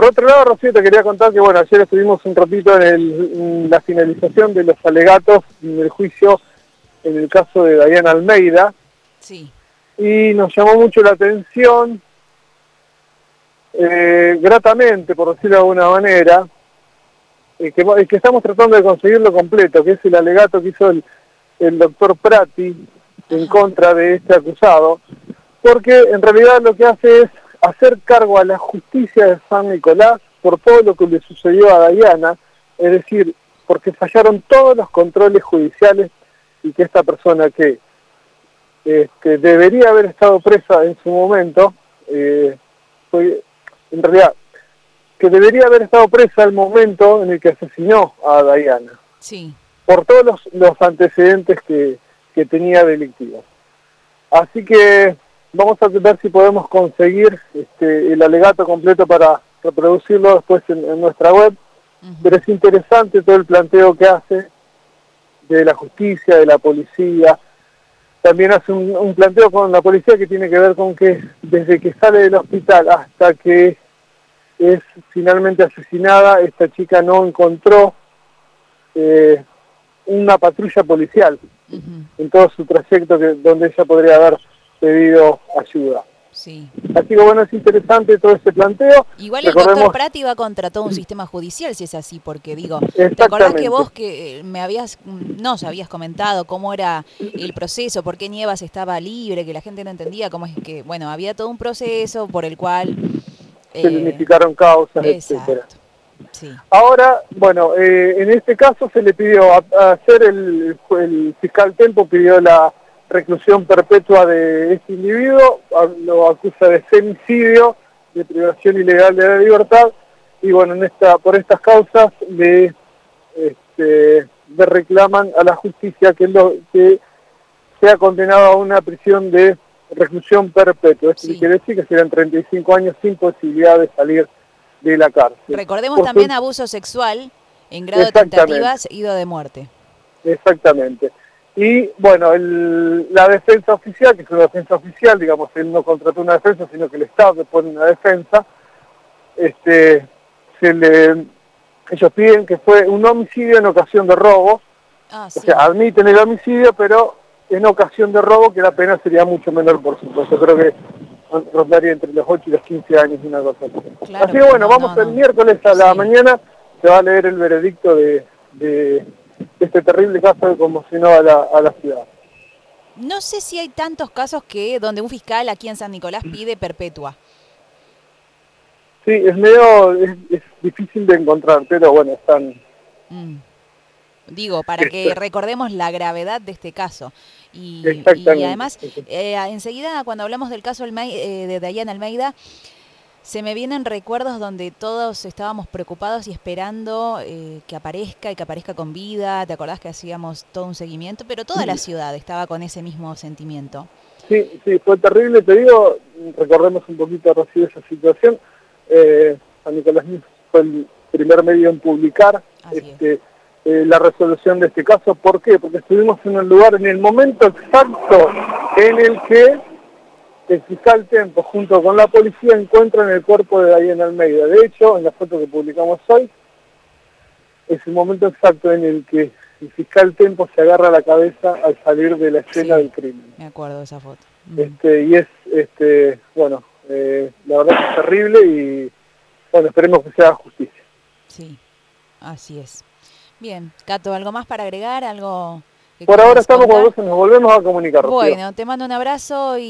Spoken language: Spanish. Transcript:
Por otro lado, Rocío, te quería contar que, bueno, ayer estuvimos un ratito en, el, en la finalización de los alegatos del juicio en el caso de Diana Almeida. Sí. Y nos llamó mucho la atención, eh, gratamente, por decirlo de alguna manera, eh, que, que estamos tratando de conseguirlo completo, que es el alegato que hizo el, el doctor Prati en contra de este acusado, porque en realidad lo que hace es hacer cargo a la justicia de San Nicolás por todo lo que le sucedió a Diana, es decir, porque fallaron todos los controles judiciales y que esta persona que este, debería haber estado presa en su momento, eh, fue, en realidad, que debería haber estado presa el momento en el que asesinó a Diana. Sí. Por todos los, los antecedentes que, que tenía delictivos. Así que vamos a ver si podemos conseguir este, el alegato completo para reproducirlo después en, nuestra web. Pero es interesante todo el planteo que hace de la justicia, de la policía. También hace un, planteo con la policía que tiene que ver con que desde que sale del hospital hasta que es finalmente asesinada, esta chica no encontró eh, una patrulla policial en todo su trayecto que, donde ella podría haber pedido ayuda. Sí. Así que bueno, es interesante todo ese planteo. Igual el doctor Prati va contra todo un sistema judicial, si es así, porque digo, ¿te acordás que vos que eh, me habías, mm, no, habías comentado cómo era el proceso, por qué Nievas estaba libre, que la gente no entendía cómo es que, bueno, había todo un proceso por el cual... Se eh, unificaron causas, etcétera. Ahora, bueno, eh, en este caso se le pidió a, hacer el, el fiscal Tempo pidió la reclusión perpetua de este individuo, lo acusa de femicidio, de privación ilegal de la libertad, y bueno, en esta, por estas causas le, este, le reclaman a la justicia que, lo, que sea condenado a una prisión de reclusión perpetua. Esto quiere decir que serán 35 años sin posibilidad de salir de la cárcel. Recordemos también abuso sexual en grado de tentativa seguido de muerte. Exactamente. Y bueno, la defensa oficial, que es una defensa oficial, digamos, él no contrató una defensa, sino que el Estado le pone una defensa, este, se le, ellos piden que fue un homicidio en ocasión de robo, ah, o sea, admiten el homicidio, pero en ocasión de robo, que la pena sería mucho menor, por supuesto. Creo que rondaría entre los 8 y los 15 años, una cosa así. así que bueno, vamos el miércoles a la mañana, se va a leer el veredicto de este terrible caso que conmocionó a la, a la ciudad. No sé si hay tantos casos que donde un fiscal aquí en San Nicolás pide perpetua. Sí, es medio, es, difícil de encontrar, pero bueno, están... Mm. Digo, para que este. recordemos la gravedad de este caso. Y, y además, eh, enseguida cuando hablamos del caso eh, de Dayana Almeida, se me vienen recuerdos donde todos estábamos preocupados y esperando eh, que aparezca y que aparezca con vida. ¿Te acordás que hacíamos todo un seguimiento? Pero toda la ciudad estaba con ese mismo sentimiento. Sí, sí, fue terrible, te digo, recordemos un poquito Rocío esa situación. Eh, San Nicolás fue el primer medio en publicar este, eh, la resolución de este caso. ¿Por qué? Porque estuvimos en el lugar, en el momento exacto en el que el fiscal Tempo junto con la policía encuentran el cuerpo de Diana Almeida. De hecho, en la foto que publicamos hoy, es el momento exacto en el que el fiscal Tempo se agarra la cabeza al salir de la escena del crimen. Me acuerdo de esa foto. Este, y es, este, bueno, eh, la verdad es terrible y, bueno, esperemos que sea justicia. Sí, así es. Bien, Cato, ¿algo más para agregar? ¿Algo Por ahora estamos con nos volvemos a comunicar. Bueno, te mando un abrazo y...